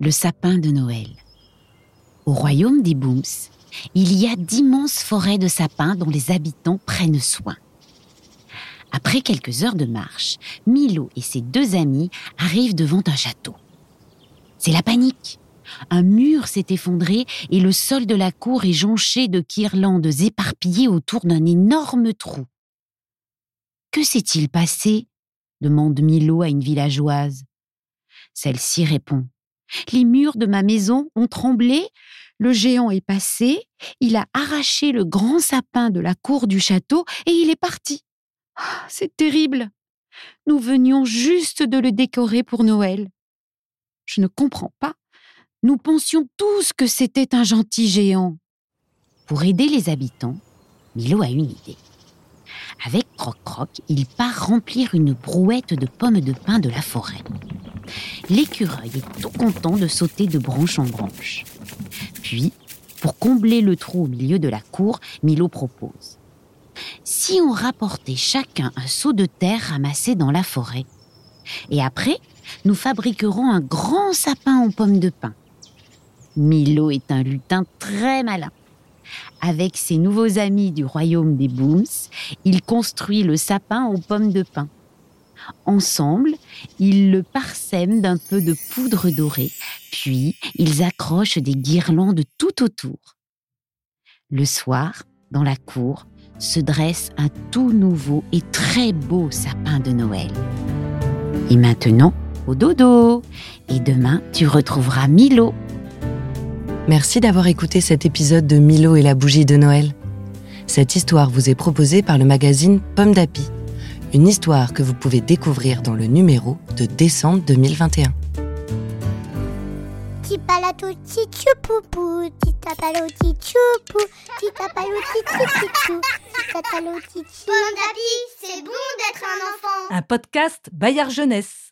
le sapin de Noël. Au royaume des Booms, il y a d'immenses forêts de sapins dont les habitants prennent soin. Après quelques heures de marche, Milo et ses deux amis arrivent devant un château. C'est la panique. Un mur s'est effondré et le sol de la cour est jonché de guirlandes éparpillées autour d'un énorme trou. Que s'est-il passé? demande Milo à une villageoise. Celle-ci répond Les murs de ma maison ont tremblé, le géant est passé, il a arraché le grand sapin de la cour du château et il est parti. Ah, C'est terrible. Nous venions juste de le décorer pour Noël. Je ne comprends pas. Nous pensions tous que c'était un gentil géant. Pour aider les habitants, Milo a une idée. Avec Croc-Croc, il part remplir une brouette de pommes de pin de la forêt. L'écureuil est tout content de sauter de branche en branche. Puis, pour combler le trou au milieu de la cour, Milo propose. Si on rapportait chacun un seau de terre ramassé dans la forêt, et après, nous fabriquerons un grand sapin en pommes de pin. Milo est un lutin très malin. Avec ses nouveaux amis du royaume des Booms, il construit le sapin aux pommes de pin. Ensemble, ils le parsèment d'un peu de poudre dorée, puis ils accrochent des guirlandes tout autour. Le soir, dans la cour, se dresse un tout nouveau et très beau sapin de Noël. Et maintenant, au dodo. Et demain, tu retrouveras Milo. Merci d'avoir écouté cet épisode de Milo et la bougie de Noël. Cette histoire vous est proposée par le magazine Pomme d'Api. Une histoire que vous pouvez découvrir dans le numéro de décembre 2021. Tipalato tichupupu, titapalo tichupu, titapalo tichichichou, titatalo tichi. Pomme d'api, c'est bon d'être un enfant. Un podcast Bayard Jeunesse.